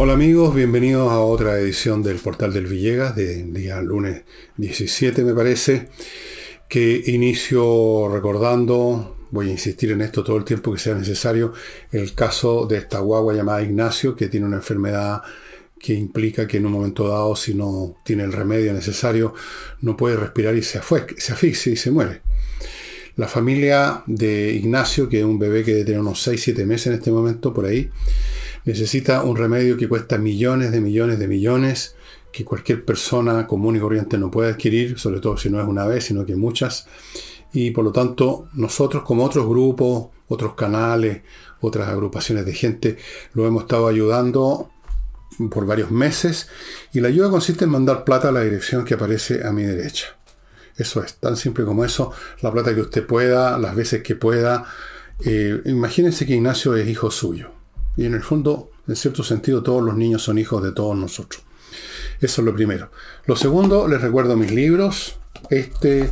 Hola amigos, bienvenidos a otra edición del Portal del Villegas, de día lunes 17 me parece, que inicio recordando, voy a insistir en esto todo el tiempo que sea necesario, el caso de esta guagua llamada Ignacio, que tiene una enfermedad que implica que en un momento dado, si no tiene el remedio necesario, no puede respirar y se, se asfixia y se muere. La familia de Ignacio, que es un bebé que debe tener unos 6-7 meses en este momento, por ahí, necesita un remedio que cuesta millones de millones de millones, que cualquier persona común y corriente no puede adquirir, sobre todo si no es una vez, sino que muchas. Y por lo tanto, nosotros como otros grupos, otros canales, otras agrupaciones de gente, lo hemos estado ayudando por varios meses y la ayuda consiste en mandar plata a la dirección que aparece a mi derecha. Eso es, tan simple como eso, la plata que usted pueda, las veces que pueda. Eh, imagínense que Ignacio es hijo suyo. Y en el fondo, en cierto sentido, todos los niños son hijos de todos nosotros. Eso es lo primero. Lo segundo, les recuerdo mis libros. Este,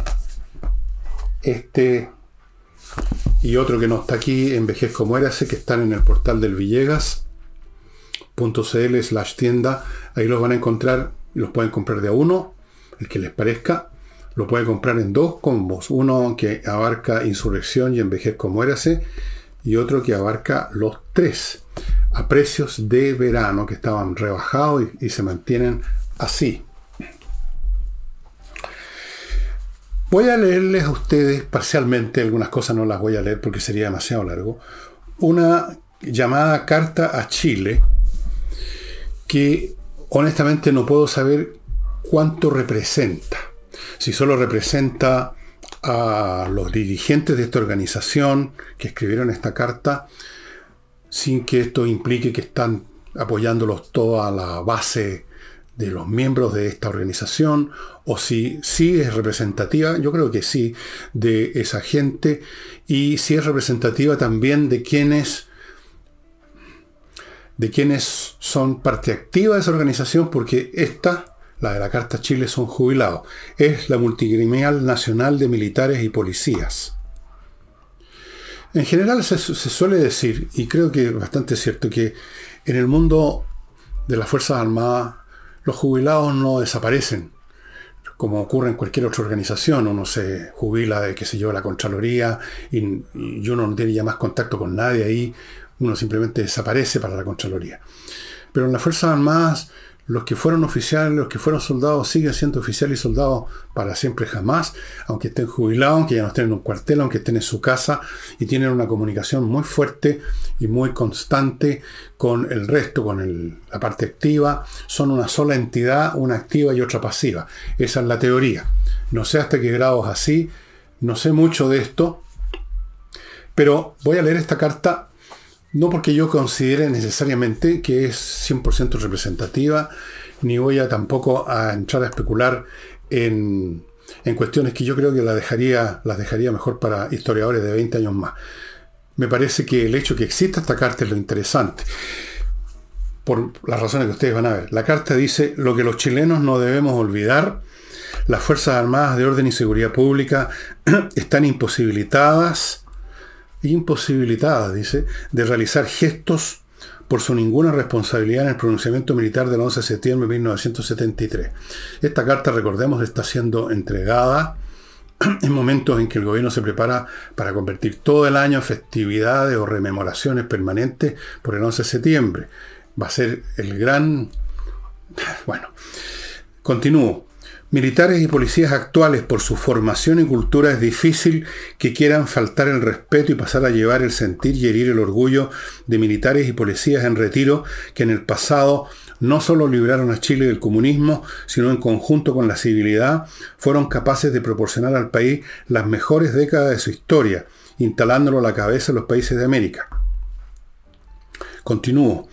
este y otro que no está aquí, Envejezco Muérase, que están en el portal del Villegas.cl slash tienda. Ahí los van a encontrar los pueden comprar de a uno, el que les parezca. Lo pueden comprar en dos combos. Uno que abarca Insurrección y Envejezco Muérase y otro que abarca los tres a precios de verano que estaban rebajados y, se mantienen así. Voy a leerles a ustedes parcialmente, algunas cosas no las voy a leer porque sería demasiado largo, una llamada carta a Chile que honestamente no puedo saber cuánto representa. Si solo representa a los dirigentes de esta organización que escribieron esta carta, sin que esto implique que están apoyándolos toda la base de los miembros de esta organización, o si sí es representativa, yo creo que sí, de esa gente, y si es representativa también de quienes de quienes son parte activa de esa organización, porque esta la de la Carta Chile, son jubilados. Es la multigremial nacional de militares y policías. En general se, suele decir, y creo que es bastante cierto, que en el mundo de las Fuerzas Armadas los jubilados no desaparecen, como ocurre en cualquier otra organización. Uno se jubila de, qué sé yo, la Contraloría y, y uno no tiene ya más contacto con nadie ahí, uno simplemente desaparece para la Contraloría. Pero en las Fuerzas Armadas los que fueron oficiales, los que fueron soldados, siguen siendo oficiales y soldados para siempre jamás, aunque estén jubilados, aunque ya no estén en un cuartel, aunque estén en su casa, y tienen una comunicación muy fuerte y muy constante con el resto, con la parte activa. Son una sola entidad, una activa y otra pasiva. Esa es la teoría. No sé hasta qué grado es así, no sé mucho de esto, pero voy a leer esta carta no porque yo considere necesariamente que es 100% representativa, ni voy a tampoco a entrar a especular en, cuestiones que yo creo que dejaría, las dejaría mejor para historiadores de 20 años más. Me parece que el hecho que exista esta carta es lo interesante. Por las razones que ustedes van a ver. La carta dice, lo que los chilenos no debemos olvidar, las Fuerzas Armadas de Orden y Seguridad Pública están imposibilitadas imposibilitada, dice, de realizar gestos por su ninguna responsabilidad en el pronunciamiento militar del 11 de septiembre de 1973. Esta carta, recordemos, está siendo entregada en momentos en que el gobierno se prepara para convertir todo el año en festividades o rememoraciones permanentes por el 11 de septiembre. Va a ser el gran... Bueno, continúo. Militares y policías actuales, por su formación y cultura, es difícil que quieran faltar el respeto y pasar a llevar el sentir y herir el orgullo de militares y policías en retiro que en el pasado no solo libraron a Chile del comunismo, sino en conjunto con la civilidad, fueron capaces de proporcionar al país las mejores décadas de su historia, instalándolo a la cabeza de los países de América. Continúo.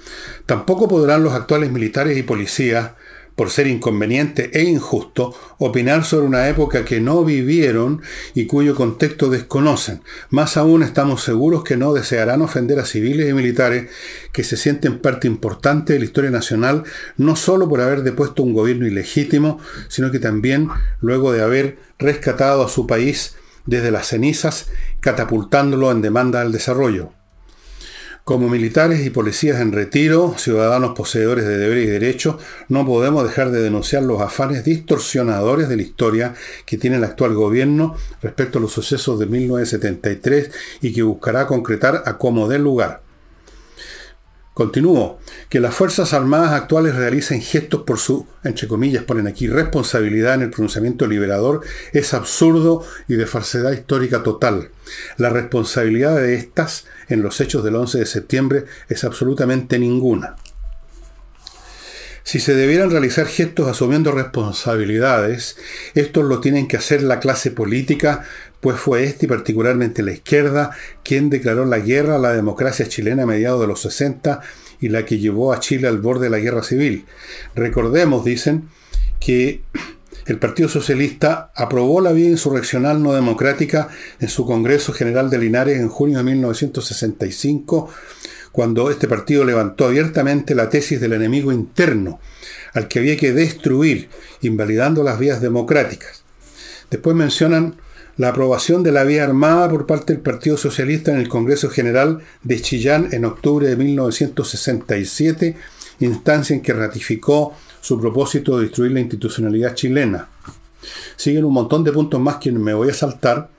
Tampoco podrán los actuales militares y policías por ser inconveniente e injusto, opinar sobre una época que no vivieron y cuyo contexto desconocen. Más aún estamos seguros que no desearán ofender a civiles y militares que se sienten parte importante de la historia nacional, no solo por haber depuesto un gobierno ilegítimo, sino que también luego de haber rescatado a su país desde las cenizas, catapultándolo en demanda del desarrollo. Como militares y policías en retiro, ciudadanos poseedores de deberes y derechos, no podemos dejar de denunciar los afanes distorsionadores de la historia que tiene el actual gobierno respecto a los sucesos de 1973 y que buscará concretar a como dé lugar. Continúo, que las Fuerzas Armadas actuales realicen gestos por su, entre comillas, ponen aquí, responsabilidad en el pronunciamiento liberador, es absurdo y de falsedad histórica total. La responsabilidad de estas en los hechos del 11 de septiembre es absolutamente ninguna. Si se debieran realizar gestos asumiendo responsabilidades, estos lo tienen que hacer la clase política, pues fue este y particularmente la izquierda quien declaró la guerra a la democracia chilena a mediados de los 60 y la que llevó a Chile al borde de la guerra civil. Recordemos, dicen, que el Partido Socialista aprobó la vía insurreccional no democrática en su Congreso General de Linares en junio de 1965, cuando este partido levantó abiertamente la tesis del enemigo interno, al que había que destruir, invalidando las vías democráticas. Después mencionan la aprobación de la vía armada por parte del Partido Socialista en el Congreso General de Chillán en octubre de 1967, instancia en que ratificó su propósito de destruir la institucionalidad chilena. Siguen un montón de puntos más que me voy a saltar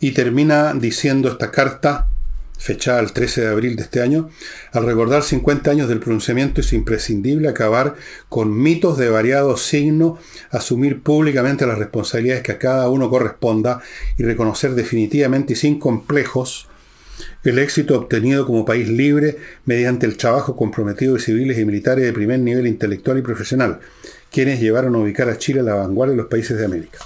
y termina diciendo esta carta fechada el 13 de abril de este año, al recordar 50 años del pronunciamiento es imprescindible acabar con mitos de variado signo, asumir públicamente las responsabilidades que a cada uno corresponda y reconocer definitivamente y sin complejos el éxito obtenido como país libre mediante el trabajo comprometido de civiles y militares de primer nivel intelectual y profesional, quienes llevaron a ubicar a Chile a la vanguardia de los países de América.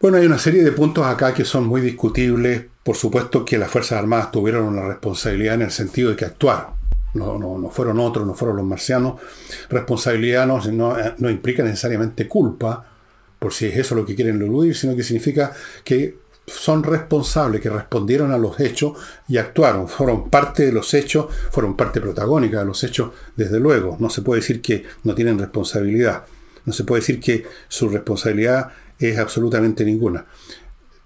Bueno, hay una serie de puntos acá que son muy discutibles. Por supuesto que las Fuerzas Armadas tuvieron una responsabilidad en el sentido de que actuaron. No, no, fueron otros, no fueron los marcianos. Responsabilidad no, no, implica necesariamente culpa, por si es eso lo que quieren eludir, sino que significa que son responsables, que respondieron a los hechos y actuaron, fueron parte de los hechos, fueron parte protagónica de los hechos, desde luego. No se puede decir que no tienen responsabilidad. No se puede decir que su responsabilidad es absolutamente ninguna.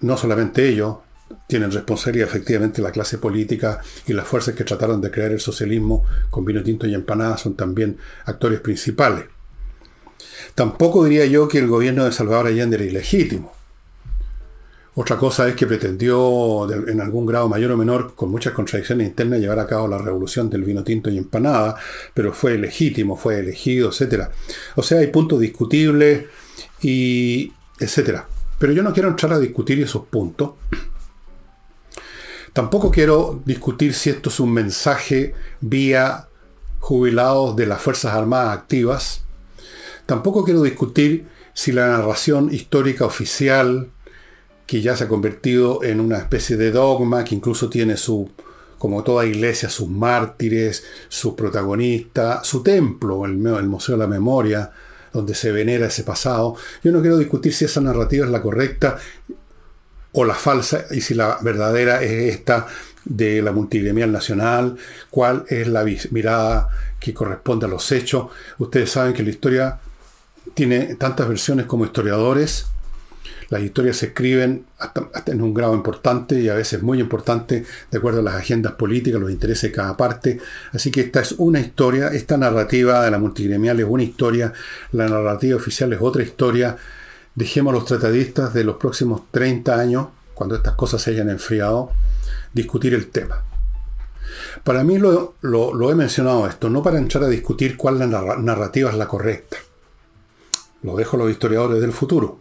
No solamente ellos, tienen responsabilidad efectivamente la clase política y las fuerzas que trataron de crear el socialismo con vino tinto y empanadas son también actores principales. Tampoco diría yo que el gobierno de Salvador Allende era ilegítimo. Otra cosa es que pretendió, en algún grado mayor o menor, con muchas contradicciones internas, llevar a cabo la revolución del vino tinto y empanada, pero fue legítimo, fue elegido, etc. O sea, hay puntos discutibles y, etc. Pero yo no quiero entrar a discutir esos puntos. Tampoco quiero discutir si esto es un mensaje vía jubilados de las Fuerzas Armadas activas. Tampoco quiero discutir si la narración histórica oficial, que ya se ha convertido en una especie de dogma, que incluso tiene su, como toda iglesia, sus mártires, sus protagonistas, su templo, el, el Museo de la Memoria, donde se venera ese pasado. Yo no quiero discutir si esa narrativa es la correcta o la falsa y si la verdadera es esta de la multigremial nacional, cuál es la mirada que corresponde a los hechos. Ustedes saben que la historia tiene tantas versiones como historiadores las historias se escriben hasta, en un grado importante y a veces muy importante de acuerdo a las agendas políticas, los intereses de cada parte. Así que esta es una historia, esta narrativa de la multigremial es una historia, la narrativa oficial es otra historia. Dejemos a los tratadistas de los próximos 30 años, cuando estas cosas se hayan enfriado, discutir el tema. Para mí lo, he mencionado esto, no para entrar a discutir cuál la narrativa es la correcta. Lo dejo a los historiadores del futuro.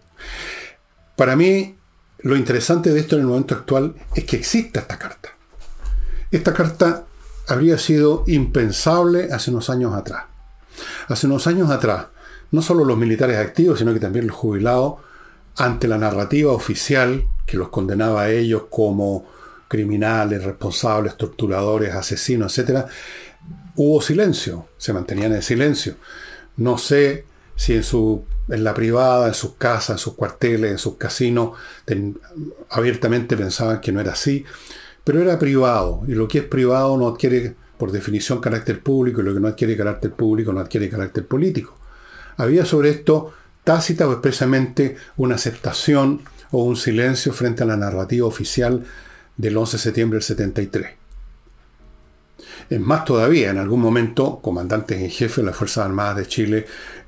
Para mí, lo interesante de esto en el momento actual es que exista esta carta. Esta carta habría sido impensable hace unos años atrás. Hace unos años atrás, no solo los militares activos, sino que también los jubilados, ante la narrativa oficial que los condenaba a ellos como criminales, responsables, torturadores, asesinos, etc., hubo silencio, se mantenían en silencio. No sé si en su en la privada, en sus casas, en sus cuarteles, en sus casinos, abiertamente pensaban que no era así, pero era privado, y lo que es privado no adquiere por definición carácter público, y lo que no adquiere carácter público no adquiere carácter político. Había sobre esto tácita o expresamente una aceptación o un silencio frente a la narrativa oficial del 11 de septiembre del 73. Es más todavía, en algún momento, comandantes en jefe de las Fuerzas Armadas de Chile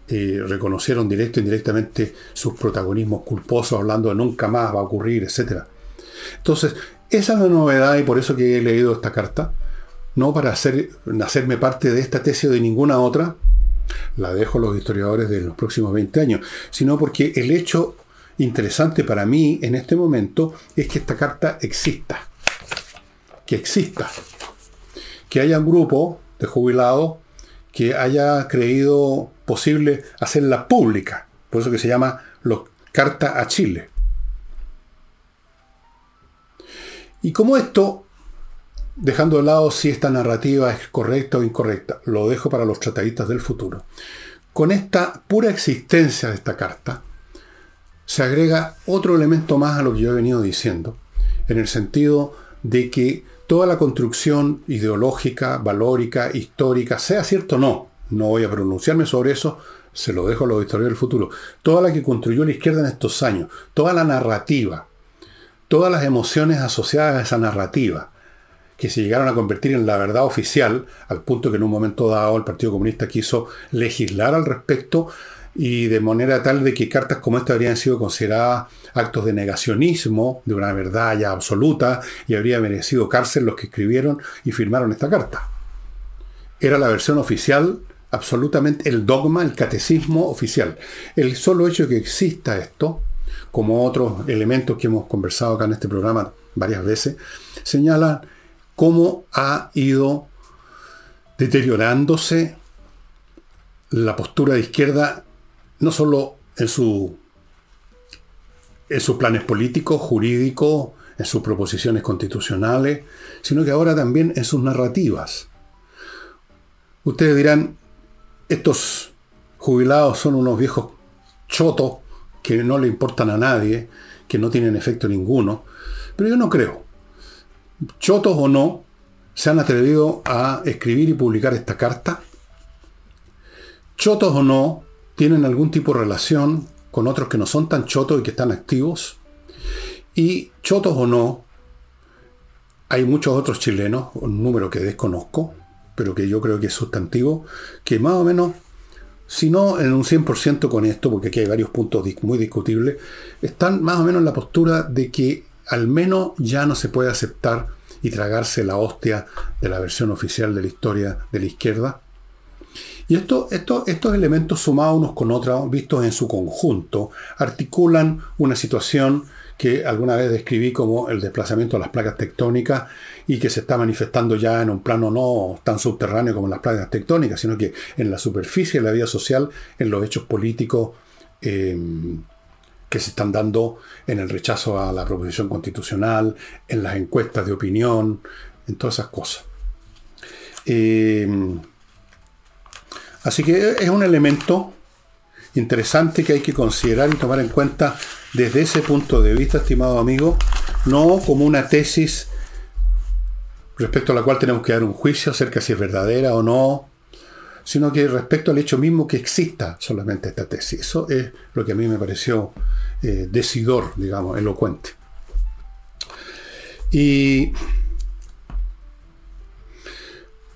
eh, reconocieron directo e indirectamente sus protagonismos culposos, hablando de nunca más va a ocurrir, etc. Entonces, esa es la novedad y por eso que he leído esta carta, no para hacer, hacerme parte de esta tesis o de ninguna otra, la dejo a los historiadores de los próximos 20 años, sino porque el hecho interesante para mí en este momento es que esta carta exista. Que exista. Que haya un grupo de jubilados que haya creído posible hacerla pública. Por eso que se llama Carta a Chile. Y como esto, dejando de lado si esta narrativa es correcta o incorrecta, lo dejo para los tratadistas del futuro. Con esta pura existencia de esta carta, se agrega otro elemento más a lo que yo he venido diciendo, en el sentido de que toda la construcción ideológica, valórica, histórica, sea cierto o no, no voy a pronunciarme sobre eso, se lo dejo a los historiadores del futuro, toda la que construyó la izquierda en estos años, toda la narrativa, todas las emociones asociadas a esa narrativa, que se llegaron a convertir en la verdad oficial, al punto que en un momento dado el Partido Comunista quiso legislar al respecto, y de manera tal de que cartas como esta habrían sido consideradas actos de negacionismo de una verdad ya absoluta y habría merecido cárcel los que escribieron y firmaron esta carta. Era la versión oficial, absolutamente el dogma, el catecismo oficial. El solo hecho de que exista esto, como otros elementos que hemos conversado acá en este programa varias veces, señala cómo ha ido deteriorándose la postura de izquierda no solo en, en sus planes políticos, jurídicos, en sus proposiciones constitucionales, sino que ahora también en sus narrativas. Ustedes dirán, estos jubilados son unos viejos chotos que no le importan a nadie, que no tienen efecto ninguno, pero yo no creo. Chotos o no, se han atrevido a escribir y publicar esta carta. Chotos o no, tienen algún tipo de relación con otros que no son tan chotos y que están activos. Y chotos o no, hay muchos otros chilenos, un número que desconozco, pero que yo creo que es sustantivo, que más o menos, si no en un 100% con esto, porque aquí hay varios puntos muy discutibles, están más o menos en la postura de que al menos ya no se puede aceptar y tragarse la hostia de la versión oficial de la historia de la izquierda, y esto, estos elementos sumados unos con otros, vistos en su conjunto, articulan una situación que alguna vez describí como el desplazamiento de las placas tectónicas y que se está manifestando ya en un plano no tan subterráneo como las placas tectónicas, sino que en la superficie de la vida social, en los hechos políticos em, que se están dando en el rechazo a la proposición constitucional, en las encuestas de opinión, en todas esas cosas. Em, Así que es un elemento interesante que hay que considerar y tomar en cuenta desde ese punto de vista, estimado amigo, no como una tesis respecto a la cual tenemos que dar un juicio acerca de si es verdadera o no, sino que respecto al hecho mismo que exista solamente esta tesis. Eso es lo que a mí me pareció eh, decidor, digamos, elocuente. Y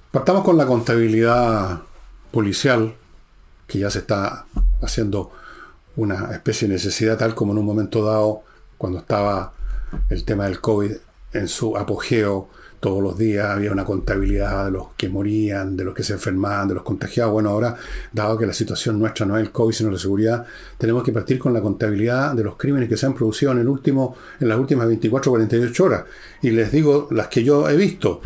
partamos con la contabilidad policial, que ya se está haciendo una especie de necesidad, tal como en un momento dado, cuando estaba el tema del COVID en su apogeo, todos los días había una contabilidad de los que morían, de los que se enfermaban, de los contagiados. Bueno, ahora, dado que la situación nuestra no es el COVID, sino la seguridad, tenemos que partir con la contabilidad de los crímenes que se han producido en, el último, en las últimas 24 o 48 horas. Y les digo las que yo he visto.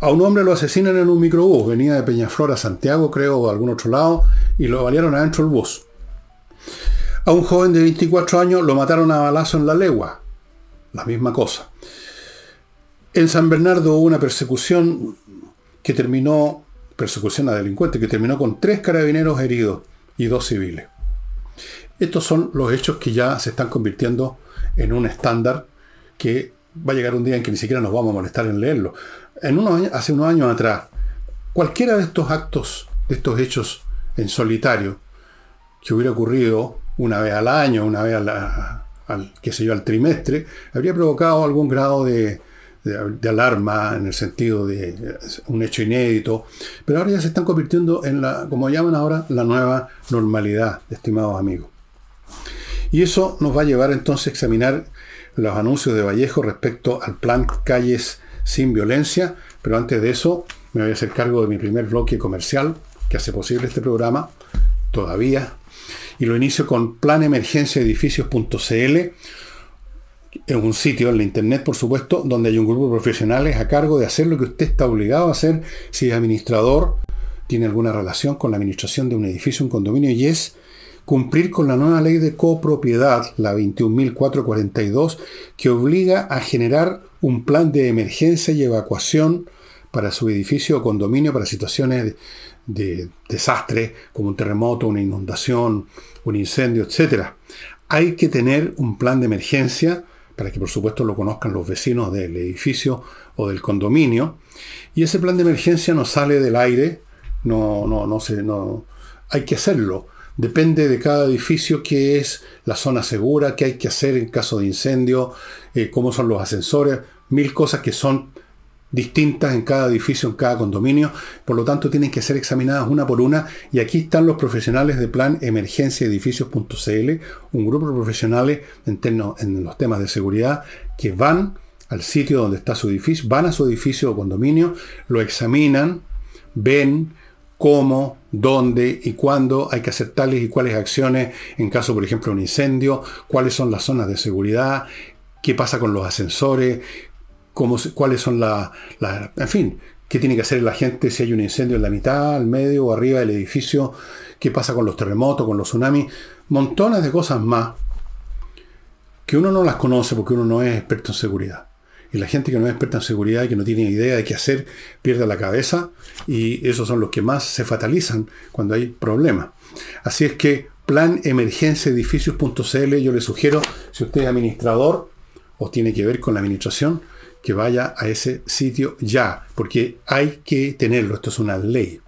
A un hombre lo asesinan en un microbús, venía de Peñaflor a Santiago, creo, o de algún otro lado, y lo valieron adentro del bus. A un joven de 24 años lo mataron a balazo en la legua. La misma cosa. En San Bernardo hubo una persecución que terminó, persecución a delincuentes, que terminó con tres carabineros heridos y dos civiles. Estos son los hechos que ya se están convirtiendo en un estándar que va a llegar un día en que ni siquiera nos vamos a molestar en leerlo en unos hace unos años atrás, cualquiera de estos actos, de estos hechos en solitario, que hubiera ocurrido una vez al año, una vez al, qué sé yo, al trimestre, habría provocado algún grado de, de, alarma en el sentido de un hecho inédito, pero ahora ya se están convirtiendo en la, como llaman ahora, la nueva normalidad, estimados amigos. Y eso nos va a llevar entonces a examinar los anuncios de Vallejo respecto al plan Calles sin Violencia, pero antes de eso me voy a hacer cargo de mi primer bloque comercial que hace posible este programa, todavía, y lo inicio con planemergenciaedificios.cl, en un sitio en la internet, por supuesto, donde hay un grupo de profesionales a cargo de hacer lo que usted está obligado a hacer si es administrador, tiene alguna relación con la administración de un edificio, un condominio, y es cumplir con la nueva ley de copropiedad, la 21.442, que obliga a generar un plan de emergencia y evacuación para su edificio o condominio para situaciones de, desastre, como un terremoto, una inundación, un incendio, etc. Hay que tener un plan de emergencia para que por supuesto lo conozcan los vecinos del edificio o del condominio. Y ese plan de emergencia no sale del aire, no, no, no, se, no hay que hacerlo. Depende de cada edificio qué es la zona segura, qué hay que hacer en caso de incendio, eh, cómo son los ascensores, mil cosas que son distintas en cada edificio, en cada condominio, por lo tanto tienen que ser examinadas una por una. Y aquí están los profesionales de plan emergenciaedificios.cl, un grupo de profesionales en, en los temas de seguridad que van al sitio donde está su edificio, van a su edificio o condominio, lo examinan, ven cómo, dónde y cuándo hay que hacer tales y cuáles acciones en caso, por ejemplo, de un incendio, cuáles son las zonas de seguridad, qué pasa con los ascensores, cuáles son las... La, en fin, qué tiene que hacer la gente si hay un incendio en la mitad, al medio o arriba del edificio, qué pasa con los terremotos, con los tsunamis, montones de cosas más que uno no las conoce porque uno no es experto en seguridad. Y la gente que no es experta en seguridad y que no tiene idea de qué hacer, pierde la cabeza y esos son los que más se fatalizan cuando hay problemas. Así es que plan emergencia edificios.cl yo le sugiero, si usted es administrador o tiene que ver con la administración, que vaya a ese sitio ya, porque hay que tenerlo, esto es una ley.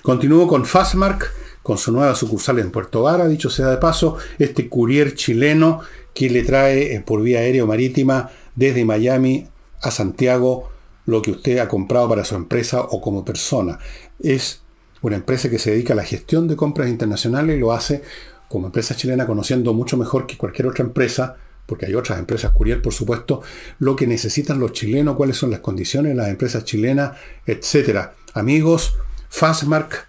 Continúo con Fastmark, con su nueva sucursal en Puerto Vara, dicho sea de paso, este courier chileno que le trae eh, por vía aérea o marítima desde Miami a Santiago lo que usted ha comprado para su empresa o como persona. Es una empresa que se dedica a la gestión de compras internacionales y lo hace como empresa chilena conociendo mucho mejor que cualquier otra empresa porque hay otras empresas courier, por supuesto, lo que necesitan los chilenos, cuáles son las condiciones de las empresas chilenas, etc. Amigos, fastmark.cl.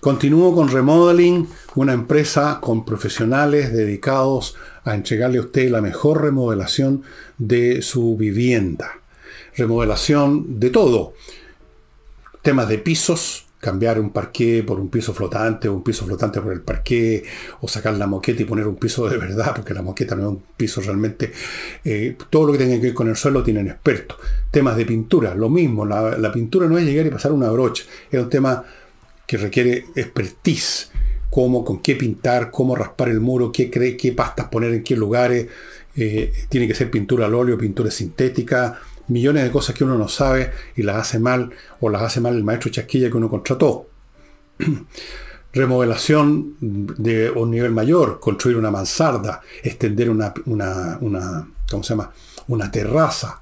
Continúo con Remodeling, una empresa con profesionales dedicados a entregarle a usted la mejor remodelación de su vivienda. Remodelación de todo. Temas de pisos, cambiar un parqué por un piso flotante o un piso flotante por el parqué o sacar la moqueta y poner un piso de verdad, porque la moqueta no es un piso realmente. Eh, todo lo que tenga que ver con el suelo tienen expertos. Temas de pintura, lo mismo. La, pintura no es llegar y pasar una brocha, es un tema que requiere expertise. Cómo, con qué pintar, cómo raspar el muro, qué, qué pastas poner en qué lugares. Eh, tiene que ser pintura al óleo, pintura sintética, millones de cosas que uno no sabe y las hace mal o las hace mal el maestro chasquilla que uno contrató. Remodelación de un nivel mayor, construir una mansarda, extender una, una, ¿cómo se llama? una terraza,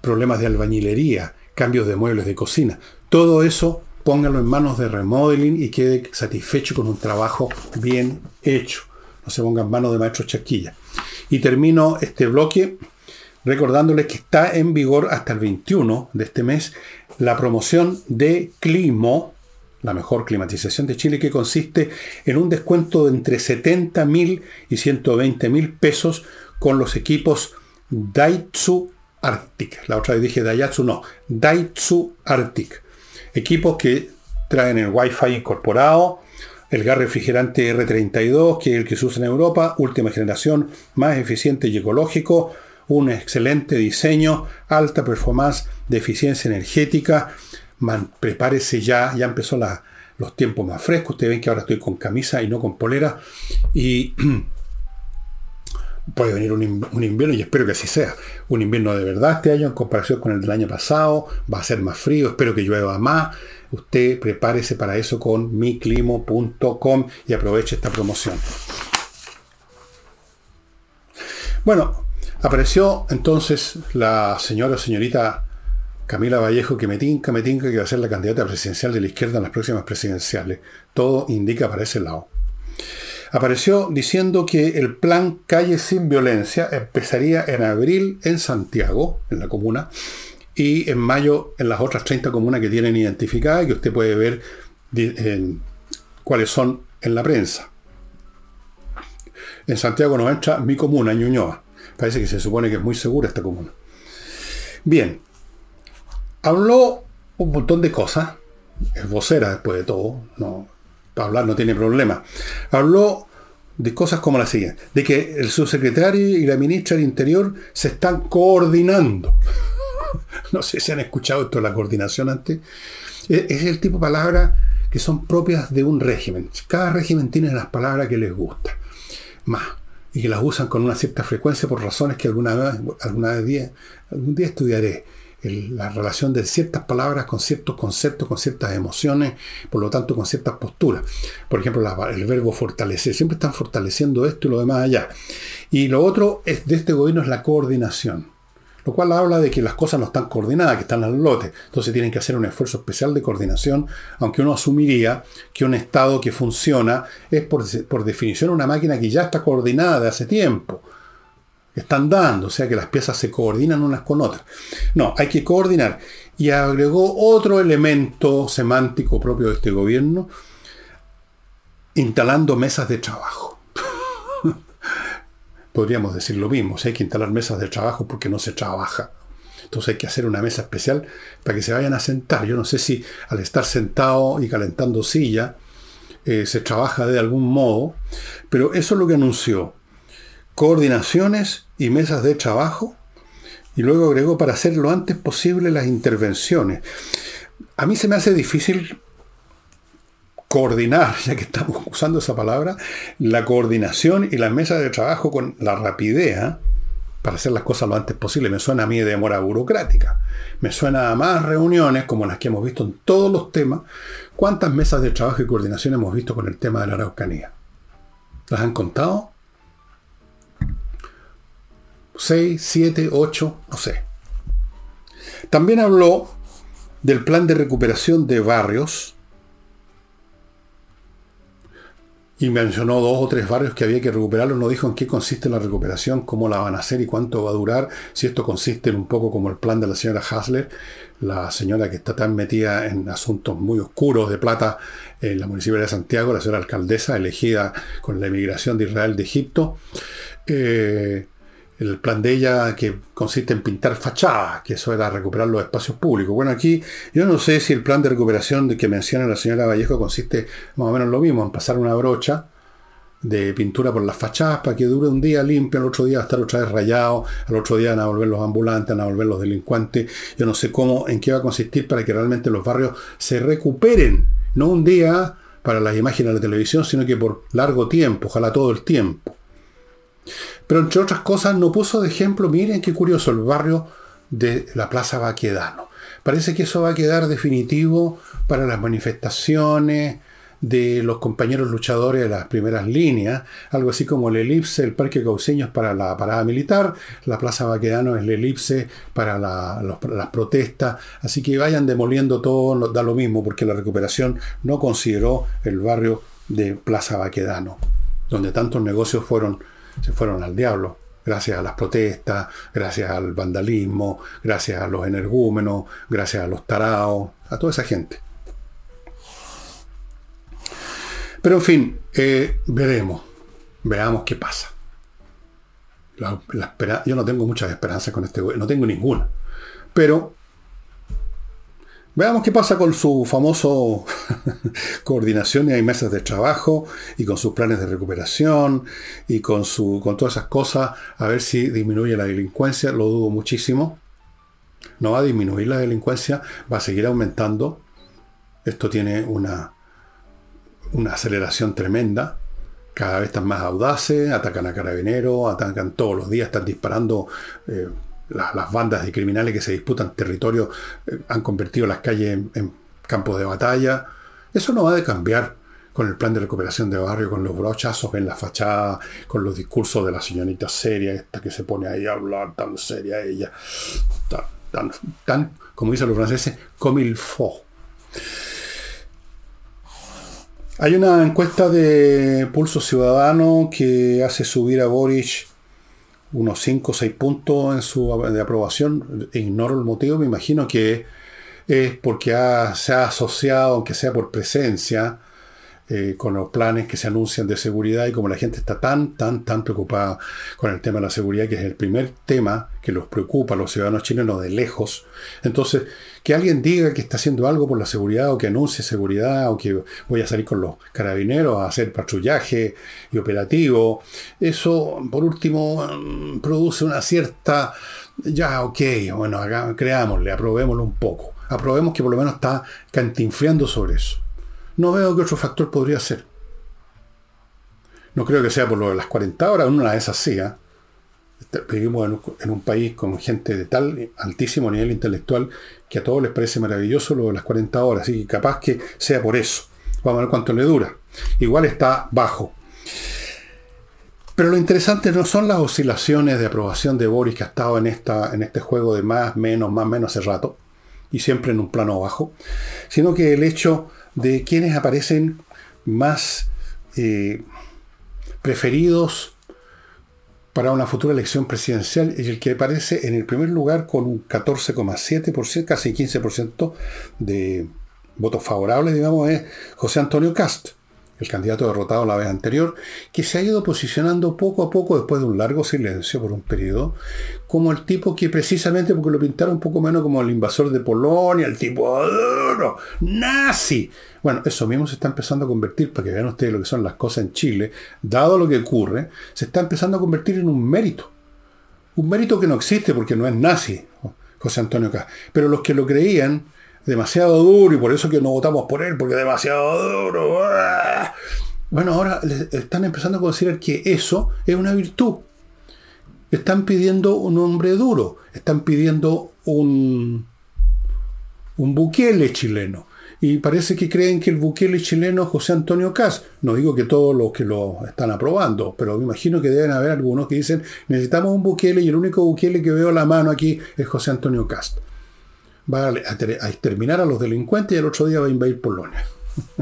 problemas de albañilería, cambios de muebles de cocina. Todo eso póngalo en manos de remodeling y quede satisfecho con un trabajo bien hecho. No se ponga en manos de maestro chasquilla. Y termino este bloque recordándoles que está en vigor hasta el 21 de este mes la promoción de Climo, la mejor climatización de Chile, que consiste en un descuento de entre 70 mil y 120 mil pesos con los equipos Daitsu Arctic. La otra vez dije Daihatsu, no, Daitsu Arctic. Equipos que traen el Wi-Fi incorporado, el gas refrigerante R32, que es el que se usa en Europa, última generación, más eficiente y ecológico, un excelente diseño, alta performance de eficiencia energética. prepárese ya, ya empezó los tiempos más frescos. Ustedes ven que ahora estoy con camisa y no con polera. Y puede venir un, invierno y espero que así sea. Un invierno de verdad este año en comparación con el del año pasado. Va a ser más frío, espero que llueva más. Usted prepárese para eso con miclimo.com y aproveche esta promoción. Bueno, apareció entonces la señora o señorita Camila Vallejo que me tinca, me tinca que va a ser la candidata presidencial de la izquierda en las próximas presidenciales. Todo indica para ese lado. Apareció diciendo que el plan Calle sin Violencia empezaría en abril en Santiago, en la comuna, y en mayo en las otras 30 comunas que tienen identificadas y que usted puede ver cuáles son en la prensa. En Santiago no entra mi comuna, Ñuñoa. Parece que se supone que es muy segura esta comuna. Bien, habló un montón de cosas. Es vocera después de todo. No, para hablar no tiene problema. Habló de cosas como la siguiente. De que el subsecretario y la ministra del Interior se están coordinando. no sé si han escuchado esto de la coordinación antes. Es el tipo de palabras que son propias de un régimen. Cada régimen tiene las palabras que les gusta. Más y que las usan con una cierta frecuencia por razones que alguna vez, alguna día, algún día estudiaré. la relación de ciertas palabras con ciertos conceptos, con ciertas emociones, por lo tanto con ciertas posturas. Por ejemplo, el verbo fortalecer. Siempre están fortaleciendo esto y lo demás allá. Y lo otro es, de este gobierno es la coordinación lo cual habla de que las cosas no están coordinadas, que están al lote. Entonces tienen que hacer un esfuerzo especial de coordinación, aunque uno asumiría que un Estado que funciona es por, por definición una máquina que ya está coordinada de hace tiempo. Están dando, o sea que las piezas se coordinan unas con otras. No, hay que coordinar. Y agregó otro elemento semántico propio de este gobierno, instalando mesas de trabajo podríamos decir lo mismo. Si hay que instalar mesas de trabajo porque no se trabaja. Entonces hay que hacer una mesa especial para que se vayan a sentar. Yo no sé si al estar sentado y calentando silla eh, se trabaja de algún modo, pero eso es lo que anunció. Coordinaciones y mesas de trabajo. Y luego agregó para hacer lo antes posible las intervenciones. A mí se me hace difícil coordinar, ya que estamos usando esa palabra, la coordinación y las mesas de trabajo con la rapidez ¿eh? para hacer las cosas lo antes posible. Me suena a mí de demora burocrática. Me suena a más reuniones como las que hemos visto en todos los temas. ¿Cuántas mesas de trabajo y coordinación hemos visto con el tema de la Araucanía? ¿Las han contado? ¿Seis, siete, ocho? No sé. También habló del plan de recuperación de barrios y mencionó dos o tres barrios que había que recuperarlos, no dijo en qué consiste la recuperación, cómo la van a hacer y cuánto va a durar, si esto consiste en un poco como el plan de la señora Hasler, la señora que está tan metida en asuntos muy oscuros de plata en la municipalidad de Santiago, la señora alcaldesa elegida con la emigración de Israel de Egipto. Eh, el plan de ella que consiste en pintar fachadas, que eso era recuperar los espacios públicos. Bueno, aquí yo no sé si el plan de recuperación que menciona la señora Vallejo consiste más o menos lo mismo, en pasar una brocha de pintura por las fachadas para que dure un día limpio, al otro día va a estar otra vez rayado, al otro día van a volver los ambulantes, van a volver los delincuentes. Yo no sé cómo, en qué va a consistir para que realmente los barrios se recuperen, no un día para las imágenes de la televisión, sino que por largo tiempo, ojalá todo el tiempo. Pero entre otras cosas no puso de ejemplo, miren qué curioso, el barrio de la Plaza Baquedano. Parece que eso va a quedar definitivo para las manifestaciones de los compañeros luchadores de las primeras líneas, algo así como el elipse, el Parque Cauceño es para la parada militar, la Plaza Baquedano es el elipse para las protestas, así que vayan demoliendo todo, da lo mismo, porque la recuperación no consideró el barrio de Plaza Baquedano, donde tantos negocios fueron se fueron al diablo, gracias a las protestas, gracias al vandalismo, gracias a los energúmenos, gracias a los taraos, a toda esa gente. Pero en fin, eh, veremos, veamos qué pasa. yo no tengo muchas esperanzas con este no tengo ninguna. Pero Veamos qué pasa con su famoso coordinación y mesas de trabajo y con sus planes de recuperación y con, con todas esas cosas, a ver si disminuye la delincuencia, lo dudo muchísimo. No va a disminuir la delincuencia, va a seguir aumentando. Esto tiene una, una aceleración tremenda. Cada vez están más audaces, atacan a carabineros, atacan todos los días, están disparando eh, las bandas de criminales que se disputan territorio eh, han convertido las calles en, campos de batalla. Eso no va a cambiar. con el plan de recuperación de barrio, con los brochazos en la fachada, con los discursos de la señorita seria, esta que se pone ahí a hablar tan seria ella, tan, tan, tan como dicen los franceses, comme il faut. Hay una encuesta de Pulso Ciudadano que hace subir a Boris unos 5 o 6 puntos en su de aprobación. Ignoro el motivo, me imagino que es porque se ha asociado, aunque sea por presencia, eh, con los planes que se anuncian de seguridad y como la gente está tan, tan, tan preocupada con el tema de la seguridad, que es el primer tema que los preocupa a los ciudadanos chilenos de lejos. Entonces, que alguien diga que está haciendo algo por la seguridad o que anuncie seguridad o que voy a salir con los carabineros a hacer patrullaje y operativo, eso por último mm, produce una cierta, ya, ok, bueno, creámosle, aprobémoslo un poco. Aprobemos que por lo menos está cantinfriando sobre eso. No veo qué otro factor podría ser. No creo que sea por lo de las 40 horas, una de esas sí. Vivimos en un, país con gente de tal altísimo nivel intelectual que a todos les parece maravilloso lo de las 40 horas, así que capaz que sea por eso. Vamos a ver cuánto le dura. Igual está bajo. Pero lo interesante no son las oscilaciones de aprobación de Boris que ha estado en, esta, en este juego de más, menos, más, menos hace rato, y siempre en un plano bajo, sino que el hecho de quienes aparecen más eh, preferidos para una futura elección presidencial. Y el que aparece en el primer lugar con un 14,7%, casi 15% de votos favorables, digamos, es José Antonio Cast el candidato derrotado la vez anterior, que se ha ido posicionando poco a poco después de un largo silencio por un periodo, como el tipo que precisamente porque lo pintaron un poco menos como el invasor de Polonia, el tipo duro, nazi. Bueno, eso mismo se está empezando a convertir, para que vean ustedes lo que son las cosas en Chile, dado lo que ocurre, se está empezando a convertir en un mérito. Un mérito que no existe porque no es nazi, José Antonio K. Pero los que lo creían, demasiado duro y por eso que no votamos por él, porque demasiado duro. Bueno, ahora están empezando a considerar que eso es una virtud. Están pidiendo un hombre duro, están pidiendo un, un buquele chileno. Y parece que creen que el buquele chileno es José Antonio Cas. No digo que todos los que lo están aprobando, pero me imagino que deben haber algunos que dicen necesitamos un buquele y el único buquele que veo a la mano aquí es José Antonio Cast va a, exterminar a los delincuentes y el otro día va a invadir Polonia.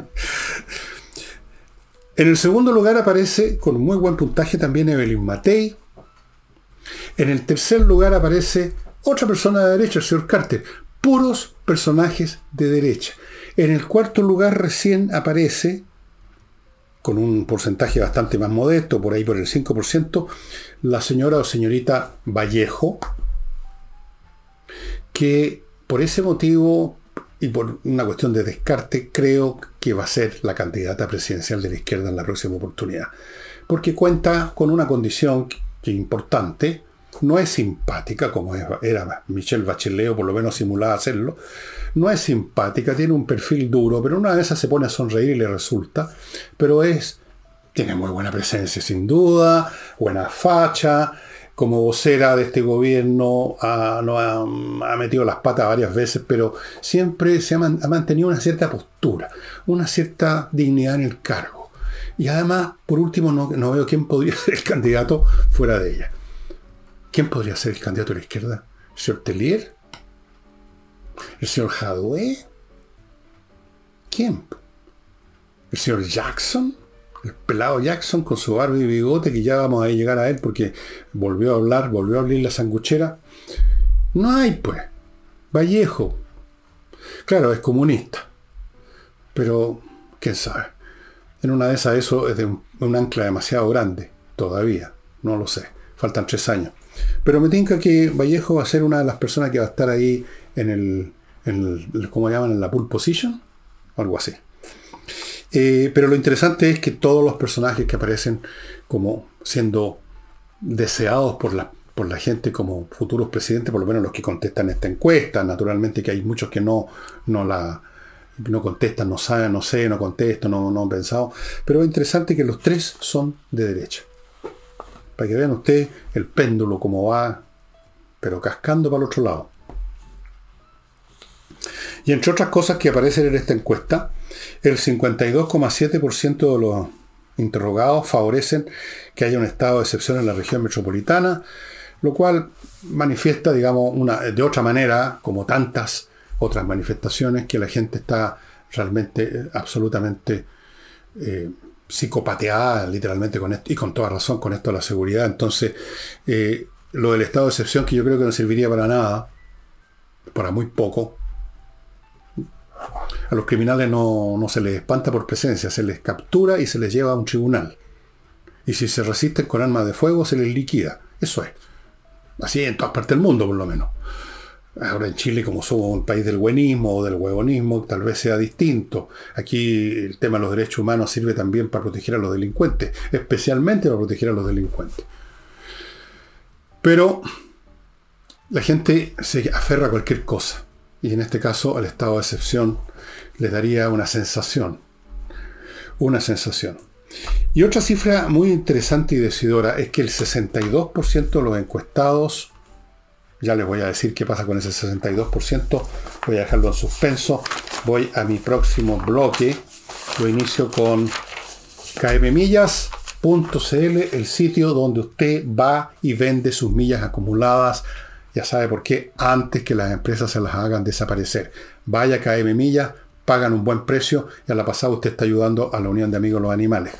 en el segundo lugar aparece, con muy buen puntaje, también Evelyn Matei. En el tercer lugar aparece otra persona de derecha, el señor Carter. Puros personajes de derecha. En el cuarto lugar recién aparece, con un porcentaje bastante más modesto, por ahí por el 5%, la señora o señorita Vallejo, que por ese motivo y por una cuestión de descarte, creo que va a ser la candidata presidencial de la izquierda en la próxima oportunidad. Porque cuenta con una condición que importante, no es simpática como era Michelle Bachelet, o por lo menos simulaba hacerlo, no es simpática, tiene un perfil duro, pero una vez se pone a sonreír y le resulta, pero es, tiene muy buena presencia sin duda, buena facha, como vocera de este gobierno ha, ha, metido las patas varias veces, pero siempre se ha, mantenido una cierta postura, una cierta dignidad en el cargo. Y además, por último, no, veo quién podría ser el candidato fuera de ella. ¿Quién podría ser el candidato de la izquierda? ¿El señor Tellier? ¿El señor Jadwe? ¿Quién? ¿El señor Jackson? El pelado Jackson con su barba y bigote, que ya vamos a llegar a él porque volvió a hablar, volvió a abrir la sanguchera. No hay, pues. Vallejo. Claro, es comunista. Pero, quién sabe. En una de esas eso es de un, ancla demasiado grande. Todavía. No lo sé. Faltan tres años. Pero me tinca que Vallejo va a ser una de las personas que va a estar ahí en el, en ¿cómo llaman? En la pole position. Algo así. Eh, pero lo interesante es que todos los personajes que aparecen como siendo deseados por la, por la gente como futuros presidentes, por lo menos los que contestan esta encuesta, naturalmente que hay muchos que no, no la no contestan, no saben, no sé, no contesto, no, no han pensado, pero es interesante que los tres son de derecha. Para que vean ustedes el péndulo como va, pero cascando para el otro lado. Y entre otras cosas que aparecen en esta encuesta, El 52,7% de los interrogados favorecen que haya un estado de excepción en la región metropolitana, lo cual manifiesta, digamos, de otra manera, como tantas otras manifestaciones, que la gente está realmente, eh, absolutamente eh, psicopateada, literalmente, con esto, y con toda razón con esto de la seguridad. Entonces, eh, lo del estado de excepción, que yo creo que no serviría para nada, para muy poco, a los criminales no, no, se les espanta por presencia, se les captura y se les lleva a un tribunal. Y si se resisten con armas de fuego, se les liquida. Eso es. Así en todas partes del mundo, por lo menos. Ahora en Chile, como somos un país del buenismo o del huevonismo, tal vez sea distinto. Aquí el tema de los derechos humanos sirve también para proteger a los delincuentes, especialmente para proteger a los delincuentes. Pero la gente se aferra a cualquier cosa. Y en este caso, al estado de excepción le daría una sensación. Una sensación. Y otra cifra muy interesante y decidora es que el 62% de los encuestados ya les voy a decir qué pasa con ese 62%. Voy a dejarlo en suspenso. Voy a mi próximo bloque. Lo inicio con kmmillas.cl, el sitio donde usted va y vende sus millas acumuladas. Ya sabe por qué, antes que las empresas se las hagan desaparecer. Vaya KM Millas, pagan un buen precio y a la pasada usted está ayudando a la Unión de Amigos de los Animales.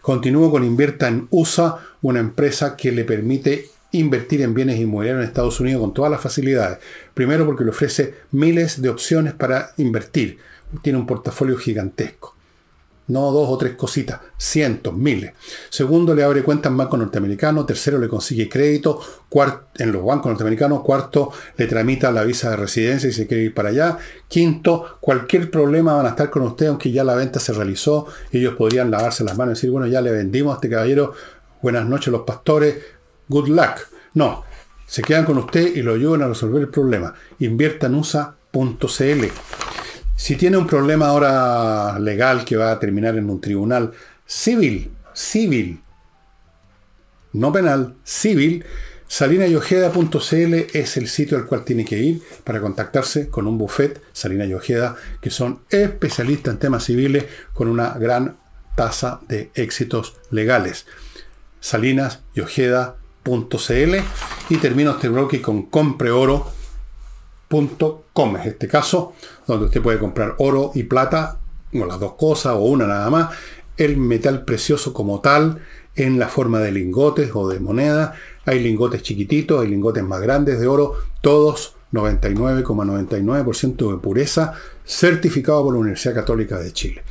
Continúo con Invierta en USA, una empresa que le permite invertir en bienes inmobiliarios en Estados Unidos con todas las facilidades. Primero porque le ofrece miles de opciones para invertir. Tiene un portafolio gigantesco. No dos o tres cositas, cientos, miles. Segundo, le abre cuentas en bancos norteamericanos. Tercero, le consigue crédito en los bancos norteamericanos. Cuarto, le tramita la visa de residencia y se quiere ir para allá. Quinto, cualquier problema van a estar con usted, aunque ya la venta se realizó. Ellos podrían lavarse las manos y decir, bueno, ya le vendimos a este caballero. Buenas noches los pastores good luck. No, se quedan con usted y lo ayudan a resolver el problema. Invierta en USA.cl. Si tiene un problema ahora legal que va a terminar en un tribunal civil, civil, no penal, civil, salinayojeda.cl es el sitio al cual tiene que ir para contactarse con un buffet, Salina y Ojeda, que son especialistas en temas civiles con una gran tasa de éxitos legales. Salinas y termino este bloque con compreoro.com, es este caso, donde usted puede comprar oro y plata, o las dos cosas, o una nada más, el metal precioso como tal, en la forma de lingotes o de moneda. Hay lingotes chiquititos, hay lingotes más grandes de oro, todos 99,99% de pureza, certificado por la Universidad Católica de Chile.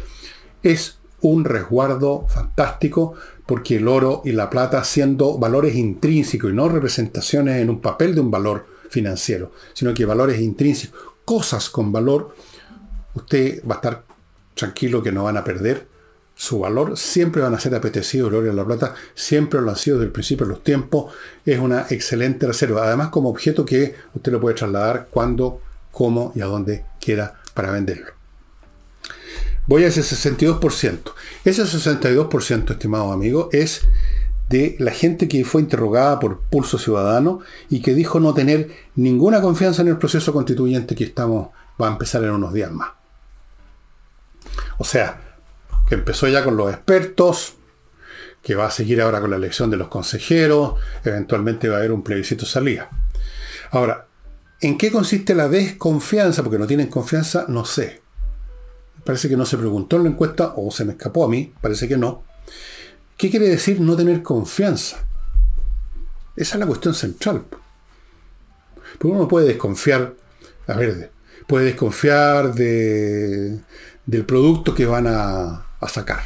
Es un resguardo fantástico porque el oro y la plata siendo valores intrínsecos y no representaciones en un papel de un valor financiero, sino que valores intrínsecos, cosas con valor, usted va a estar tranquilo que no van a perder su valor, siempre van a ser apetecidos y la plata, siempre lo han sido desde el principio de los tiempos, es una excelente reserva, además como objeto que usted lo puede trasladar cuando, cómo y a dónde quiera para venderlo. Voy a ese 62%. Ese 62%, estimado amigo, es de la gente que fue interrogada por Pulso Ciudadano y que dijo no tener ninguna confianza en el proceso constituyente que estamos, va a empezar en unos días más. O sea, que empezó ya con los expertos, que va a seguir ahora con la elección de los consejeros, eventualmente va a haber un plebiscito salida. Ahora, ¿en qué consiste la desconfianza? Porque no tienen confianza, no sé. Parece que no se preguntó en la encuesta, o se me escapó a mí, parece que no. ¿Qué quiere decir no tener confianza? Esa es la cuestión central. Porque uno puede desconfiar, a ver, puede desconfiar de, del producto que van a, a sacar,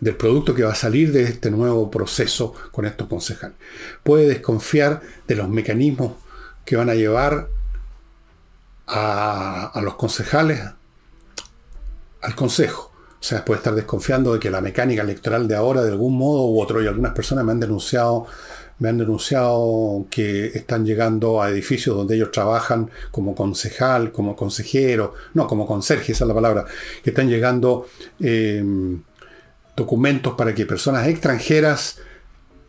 del producto que va a salir de este nuevo proceso con estos concejales. Puede desconfiar de los mecanismos que van a llevar a, a los concejales al Consejo. O sea, puede estar desconfiando de que la mecánica electoral de ahora, de algún modo u otro, y algunas personas me han denunciado, me han denunciado que están llegando a edificios donde ellos trabajan como concejal, como consejero, no, como conserje, esa es la palabra, que están llegando em, documentos para que personas extranjeras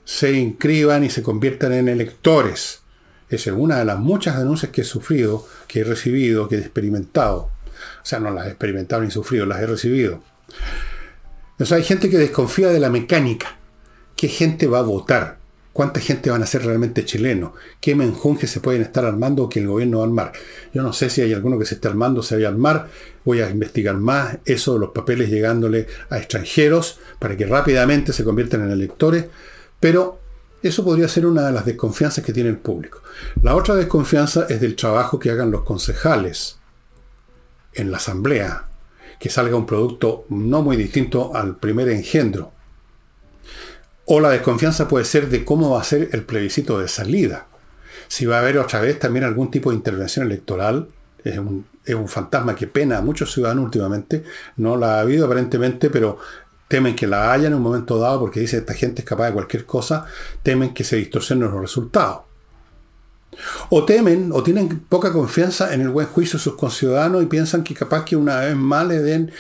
se inscriban y se conviertan en electores. Esa es una de las muchas denuncias que he sufrido, que he recibido, que he experimentado. O sea, no las he experimentado ni sufrido, las he recibido. O hay gente que desconfía de la mecánica. ¿Qué gente va a votar? ¿Cuánta gente van a ser realmente chilenos? ¿Qué menjunjes se pueden estar armando o que el gobierno va a armar? Yo no sé si hay alguno que se esté armando, se vaya a armar. Voy a investigar más eso de los papeles llegándole a extranjeros para que rápidamente se conviertan en electores. Pero eso podría ser una de las desconfianzas que tiene el público. La otra desconfianza es del trabajo que hagan los concejales en la asamblea, que salga un producto no muy distinto al primer engendro. O la desconfianza puede ser de cómo va a ser el plebiscito de salida. Si va a haber otra vez también algún tipo de intervención electoral, es un, es un fantasma que pena a muchos ciudadanos últimamente. No la ha habido aparentemente, pero temen que la haya en un momento dado porque dice esta gente es capaz de cualquier cosa, temen que se distorsionen los resultados. O temen o tienen poca confianza en el buen juicio de sus conciudadanos y piensan que capaz que una vez más le den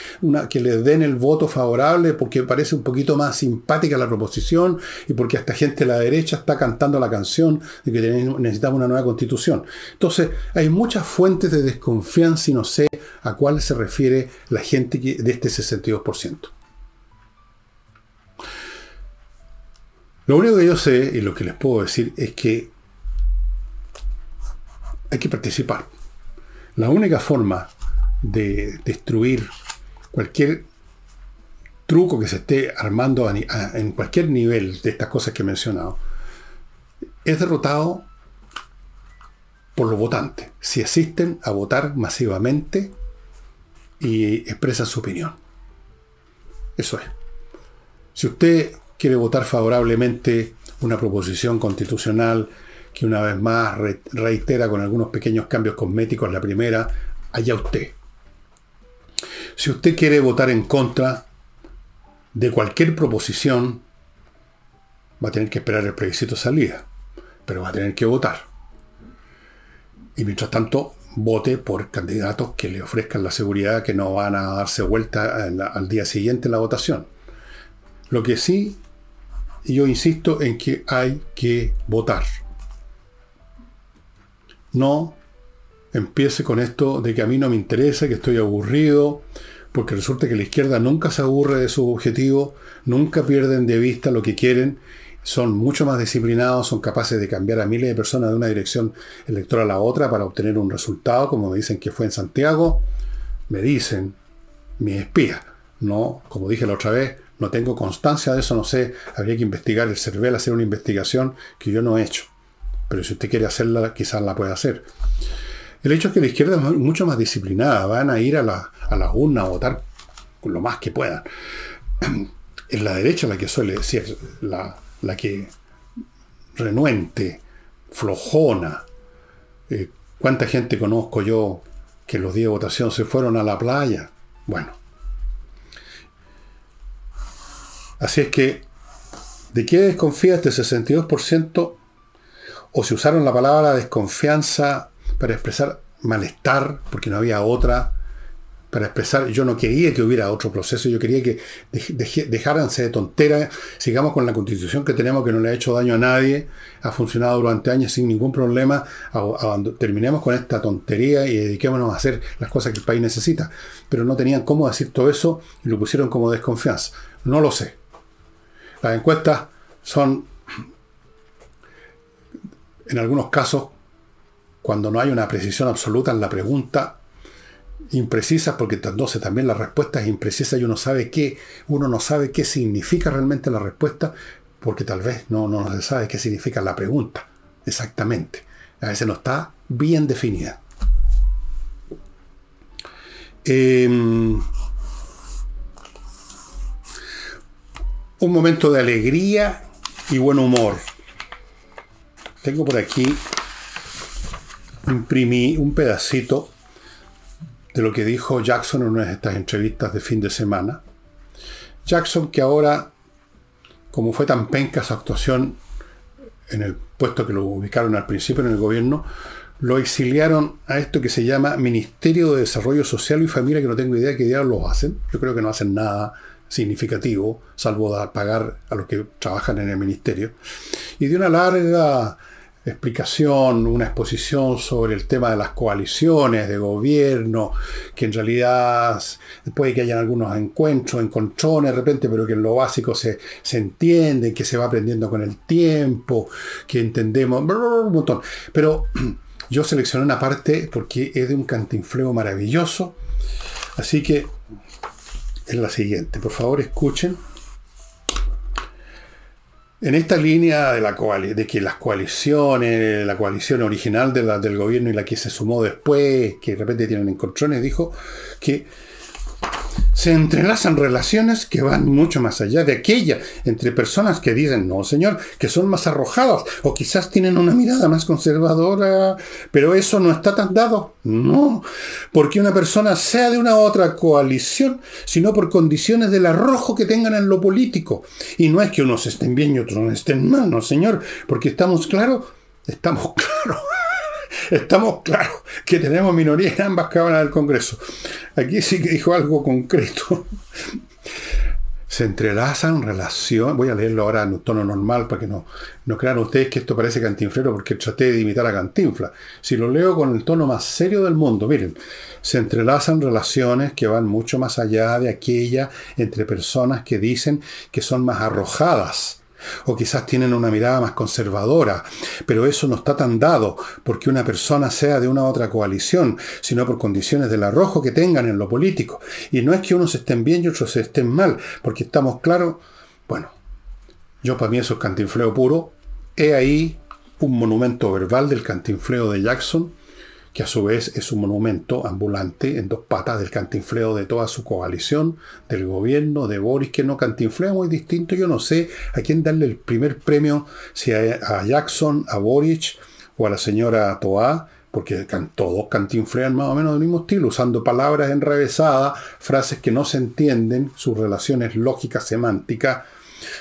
que les den el voto favorable porque parece un poquito más simpática la proposición y porque esta gente de la derecha está cantando la canción de que necesitamos una nueva constitución. Entonces, hay muchas fuentes de desconfianza y no sé a cuál se refiere la gente de este 62%. Lo único que yo sé y lo que les puedo decir es que hay que participar. La única forma de destruir cualquier truco que se esté armando en cualquier nivel de estas cosas que he mencionado es derrotado por los votantes, si asisten a votar masivamente y expresan su opinión. Eso es. Si usted quiere votar favorablemente una proposición constitucional que una vez más reitera con algunos pequeños cambios cosméticos la primera, allá usted. Si usted quiere votar en contra de cualquier proposición, va a tener que esperar el plebiscito salida, pero va a tener que votar. Y mientras tanto, vote por candidatos que le ofrezcan la seguridad que no van a darse vuelta al día siguiente en la votación. Lo que sí yo insisto en que hay que votar. No empiece con esto de que a mí no me interesa, que estoy aburrido, porque resulta que la izquierda nunca se aburre de su objetivo, nunca pierden de vista lo que quieren, son mucho más disciplinados, son capaces de cambiar a miles de personas de una dirección electoral a otra para obtener un resultado, como me dicen que fue en Santiago, me dicen mi espía, no, como dije la otra vez, no tengo constancia de eso, no sé, habría que investigar el CERVEL, hacer una investigación que yo no he hecho. Pero si usted quiere hacerla, quizás la pueda hacer. El hecho es que la izquierda es mucho más disciplinada, van a ir a la, a urna a votar con lo más que puedan. Es la derecha la que suele decir, la, la que renuente, flojona. Eh, ¿Cuánta gente conozco yo que los días de votación se fueron a la playa? Bueno, Así es que, ¿de qué desconfía este 62%? O si usaron la palabra desconfianza para expresar malestar, porque no había otra, para expresar, yo no quería que hubiera otro proceso, yo quería que dejáranse de tontera, sigamos con la constitución que tenemos que no le ha hecho daño a nadie, ha funcionado durante años sin ningún problema, terminemos con esta tontería y dediquémonos a hacer las cosas que el país necesita. Pero no tenían cómo decir todo eso y lo pusieron como desconfianza. No lo sé. Las encuestas son, en algunos casos, cuando no hay una precisión absoluta en la pregunta, imprecisas, porque entonces también la respuesta es imprecisa y uno sabe qué, uno no sabe qué significa realmente la respuesta, porque tal vez no, no se sabe qué significa la pregunta exactamente. A veces no está bien definida. Em, un momento de alegría y buen humor. Tengo por aquí, imprimí un pedacito de lo que dijo Jackson en una de estas entrevistas de fin de semana. Jackson que ahora, como fue tan penca su actuación en el puesto que lo ubicaron al principio en el gobierno, lo exiliaron a esto que se llama Ministerio de Desarrollo Social y Familia, que no tengo idea de qué diablos hacen. Yo creo que no hacen nada significativo, salvo dar, pagar a los que trabajan en el ministerio, y de una larga explicación, una exposición sobre el tema de las coaliciones de gobierno, que en realidad puede que hayan algunos encuentros, encontrones de repente, pero que en lo básico se, se entiende, que se va aprendiendo con el tiempo, que entendemos, un montón. Pero yo seleccioné una parte porque es de un cantinfleo maravilloso, así que es la siguiente. Por favor, escuchen. En esta línea de, la de que las coaliciones, la coalición original del gobierno y la que se sumó después, que de repente tienen encontrones, dijo que se entrelazan relaciones que van mucho más allá de aquella entre personas que dicen, no señor, que son más arrojadas o quizás tienen una mirada más conservadora, pero eso no está tan dado. No, porque una persona sea de una otra coalición, sino por condiciones del arrojo que tengan en lo político. Y no es que unos estén bien y otros no estén mal, no señor, porque estamos claros, estamos claros estamos claros que tenemos minoría en ambas cámaras del Congreso. Aquí sí que dijo algo concreto. Se entrelazan relación, voy a leerlo ahora en un tono normal para que no, no crean ustedes que esto parece cantinflero porque traté de imitar a Cantinfla. Si lo leo con el tono más serio del mundo, miren, se entrelazan relaciones que van mucho más allá de aquella entre personas que dicen que son más arrojadas o quizás tienen una mirada más conservadora, pero eso no está tan dado porque una persona sea de una otra coalición, sino por condiciones del arrojo que tengan en lo político. Y no es que unos estén bien y otros estén mal, porque estamos claros, bueno, yo para mí eso es cantinfleo puro, he ahí un monumento verbal del cantinfleo de Jackson, que a su vez es un monumento ambulante en dos patas del cantinfleo de toda su coalición, del gobierno, de Boris, que no cantinflea muy distinto. Yo no sé a quién darle el primer premio, si a, Jackson, a Boris o a la señora Toa, porque todos cantinflean más o menos del mismo estilo, usando palabras enrevesadas, frases que no se entienden, sus relaciones lógicas, semánticas,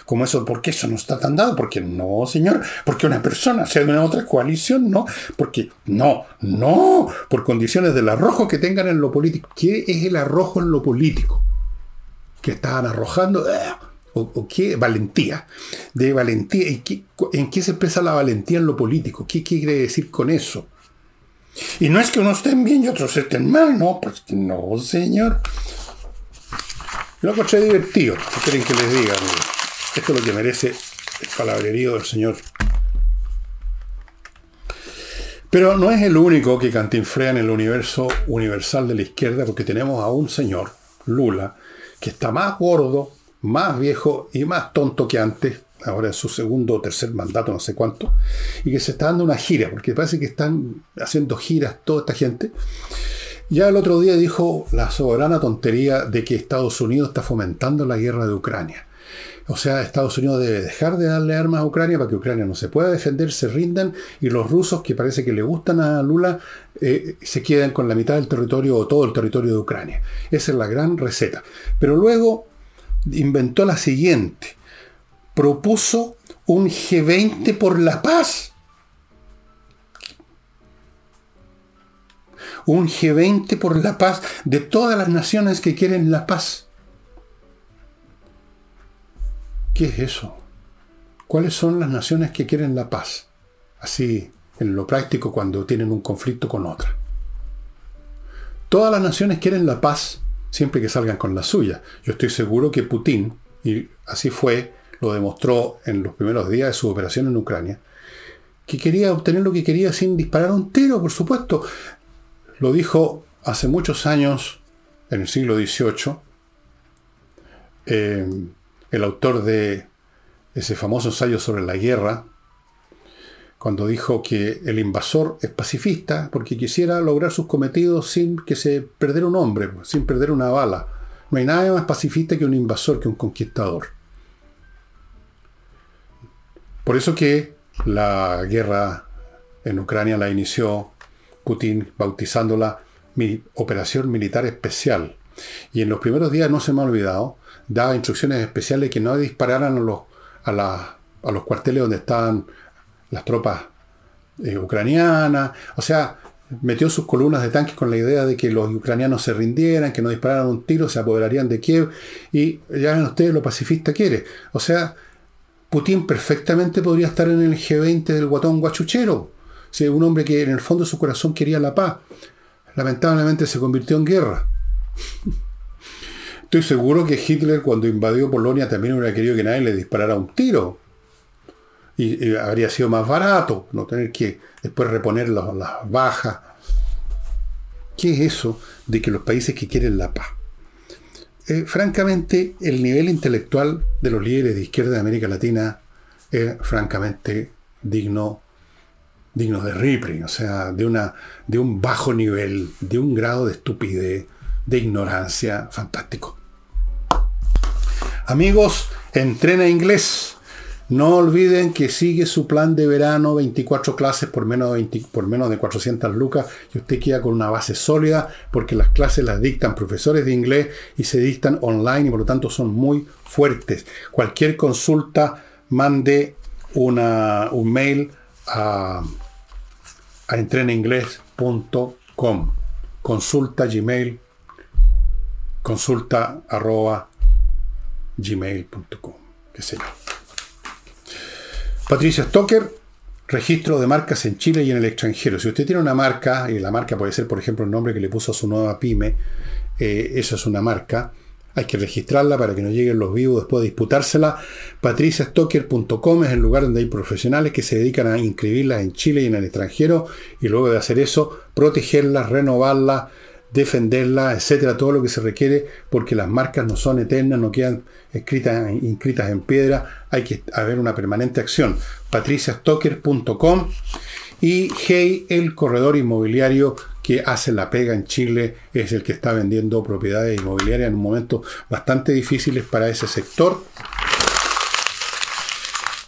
como eso, porque eso no está tan dado, porque no, señor, porque una persona sea de una otra coalición, no, porque no, no, por condiciones del arrojo que tengan en lo político. ¿Qué es el arrojo en lo político? Que estaban arrojando, eh, o, qué valentía, de valentía, ¿y ¿en qué se expresa la valentía en lo político? ¿Qué quiere decir con eso? Y no es que unos estén bien y otros estén mal, no, pues no, señor. Lo encontré divertido, ¿qué quieren que les diga? Esto es lo que merece el palabrerío del Señor. Pero no es el único que cantinflea en el universo universal de la izquierda, porque tenemos a un señor, Lula, que está más gordo, más viejo y más tonto que antes, ahora en su segundo o tercer mandato, no sé cuánto, y que se está dando una gira, porque parece que están haciendo giras toda esta gente. Ya el otro día dijo la soberana tontería de que Estados Unidos está fomentando la guerra de Ucrania. O sea, Estados Unidos debe dejar de darle armas a Ucrania para que Ucrania no se pueda defender, se rindan y los rusos, que parece que le gustan a Lula, eh, se quedan con la mitad del territorio o todo el territorio de Ucrania. Esa es la gran receta. Pero luego inventó la siguiente. Propuso un G20 por la paz. Un G20 por la paz de todas las naciones que quieren la paz. ¿Qué es eso? ¿Cuáles son las naciones que quieren la paz? Así, en lo práctico, cuando tienen un conflicto con otra. Todas las naciones quieren la paz siempre que salgan con la suya. Yo estoy seguro que Putin, y así fue, lo demostró en los primeros días de su operación en Ucrania, que quería obtener lo que quería sin disparar un tiro, por supuesto. Lo dijo hace muchos años, en el siglo XVIII, el autor de ese famoso ensayo sobre la guerra, cuando dijo que el invasor es pacifista porque quisiera lograr sus cometidos sin que se perdiera un hombre, sin perder una bala. No hay nada más pacifista que un invasor, que un conquistador. Por eso que la guerra en Ucrania la inició Putin bautizándola operación militar especial. Y en los primeros días no se me ha olvidado daba instrucciones especiales que no dispararan a los, a, los cuarteles donde estaban las tropas eh, ucranianas. O sea, metió sus columnas de tanques con la idea de que los ucranianos se rindieran, que no dispararan un tiro, se apoderarían de Kiev. Y ya ven ustedes lo pacifista quiere. O sea, Putin perfectamente podría estar en el G20 del guatón guachuchero. Si un hombre que en el fondo de su corazón quería la paz. Lamentablemente se convirtió en guerra. Estoy seguro que Hitler cuando invadió Polonia también hubiera querido que nadie le disparara un tiro. Y, habría sido más barato no tener que después reponer las, bajas. ¿Qué es eso de que los países que quieren la paz? Eh, francamente, el nivel intelectual de los líderes de izquierda de América Latina es francamente digno, digno de Ripley, o sea, de, una, de un bajo nivel, de un grado de estupidez, de ignorancia fantástico. Amigos, entrena inglés. No olviden que sigue su plan de verano, 24 clases por menos, de por menos de 400 lucas, y usted queda con una base sólida, porque las clases las dictan profesores de inglés y se dictan online y por lo tanto son muy fuertes. Cualquier consulta, mande una, un mail a, a entrenainglés.com. Consulta gmail, consulta arroba gmail.com, qué sé yo. Patricia Stoker, registro de marcas en Chile y en el extranjero. Si usted tiene una marca, y la marca puede ser, por ejemplo, el nombre que le puso a su nueva pyme, eh, eso es una marca, hay que registrarla para que no lleguen los vivos después de disputársela. patriciastocker.com es el lugar donde hay profesionales que se dedican a inscribirlas en Chile y en el extranjero y luego de hacer eso, protegerlas, renovarlas, defenderla, etcétera, todo lo que se requiere, porque las marcas no son eternas, no quedan escritas, inscritas en piedra, hay que haber una permanente acción. patriciastocker.com y Hey, el corredor inmobiliario que hace la pega en Chile, es el que está vendiendo propiedades inmobiliarias en un momento bastante difíciles para ese sector.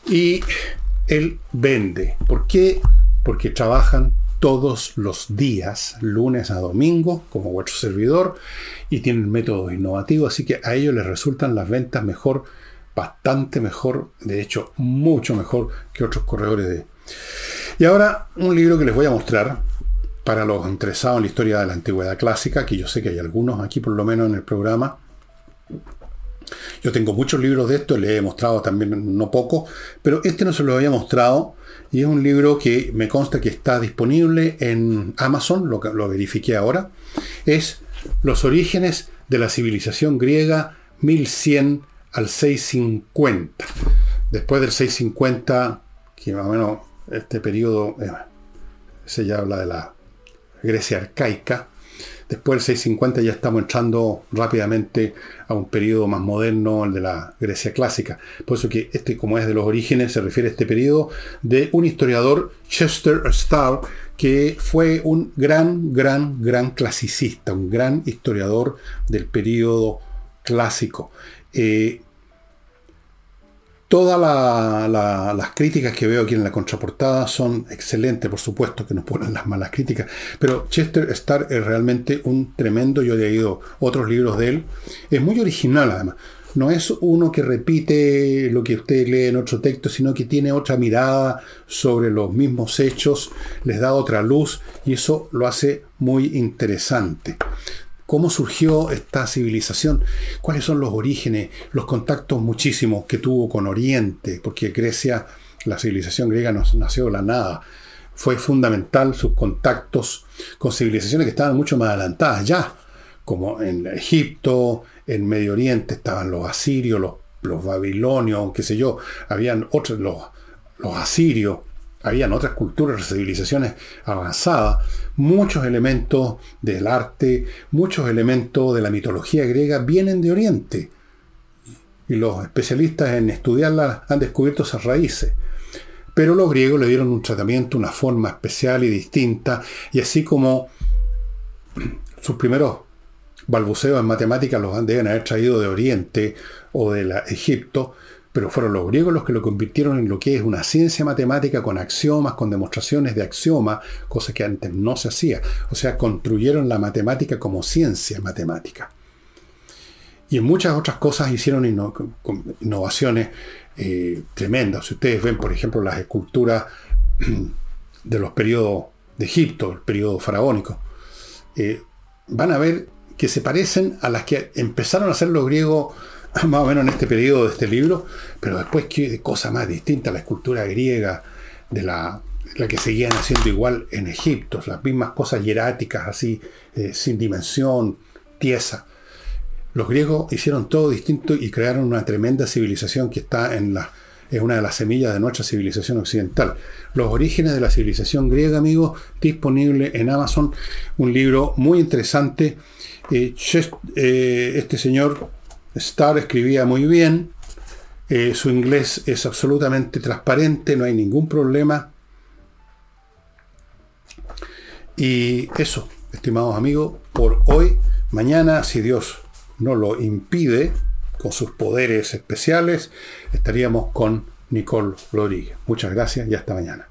Y él vende. ¿Por qué? Porque trabajan todos los días, lunes a domingo, como vuestro servidor, y tienen métodos innovativos, así que a ellos les resultan las ventas mejor, bastante mejor, de hecho, mucho mejor que otros corredores de... Y ahora un libro que les voy a mostrar para los interesados en la historia de la antigüedad clásica, que yo sé que hay algunos aquí por lo menos en el programa. Yo tengo muchos libros de esto, les he mostrado también no poco, pero este no se lo había mostrado y es un libro que me consta que está disponible en Amazon, lo, verifiqué ahora. Es Los orígenes de la civilización griega 1100 al 650. Después del 650, que más o menos este periodo eh, se ya habla de la Grecia arcaica, Después del 650 ya estamos entrando rápidamente a un periodo más moderno, el de la Grecia clásica. Por eso que este, como es de los orígenes, se refiere a este periodo de un historiador, Chester Starr, que fue un gran, gran, gran clasicista, un gran historiador del periodo clásico. Eh, Todas las críticas que veo aquí en la contraportada son excelentes, por supuesto que nos ponen las malas críticas, pero Chester Starr es realmente un tremendo, yo he leído otros libros de él, es muy original además. No es uno que repite lo que usted lee en otro texto, sino que tiene otra mirada sobre los mismos hechos, les da otra luz y eso lo hace muy interesante cómo surgió esta civilización, cuáles son los orígenes, los contactos muchísimos que tuvo con Oriente, porque Grecia, la civilización griega no nació de la nada. Fue fundamental sus contactos con civilizaciones que estaban mucho más adelantadas ya, como en Egipto, en Medio Oriente estaban los asirios, los, babilonios, qué sé yo, habían otros, los, los asirios, habían otras culturas, civilizaciones avanzadas, muchos elementos del arte, muchos elementos de la mitología griega vienen de Oriente. Y los especialistas en estudiarla han descubierto esas raíces. Pero los griegos le dieron un tratamiento, una forma especial y distinta, y así como sus primeros balbuceos en matemáticas los deben haber traído de Oriente o de Egipto, pero fueron los griegos los que lo convirtieron en lo que es una ciencia matemática con axiomas, con demostraciones de axiomas, cosa que antes no se hacía. O sea, construyeron la matemática como ciencia matemática. Y en muchas otras cosas hicieron innovaciones eh, tremendas. Si ustedes ven, por ejemplo, las esculturas de los periodos de Egipto, el periodo faraónico, eh, van a ver que se parecen a las que empezaron a hacer los griegos más o menos en este periodo de este libro, pero después qué cosa más distinta, la escultura griega, de la, que seguían haciendo igual en Egipto, las mismas cosas hieráticas, así, eh, sin dimensión, tiesa. Los griegos hicieron todo distinto y crearon una tremenda civilización que está en una de las semillas de nuestra civilización occidental. Los orígenes de la civilización griega, amigos, disponible en Amazon, un libro muy interesante. Eh, eh, este señor Starr escribía muy bien, eh, su inglés es absolutamente transparente, no hay ningún problema. Y eso, estimados amigos, por hoy, mañana, si Dios no lo impide, con sus poderes especiales, estaríamos con Nicole Rodríguez. Muchas gracias y hasta mañana.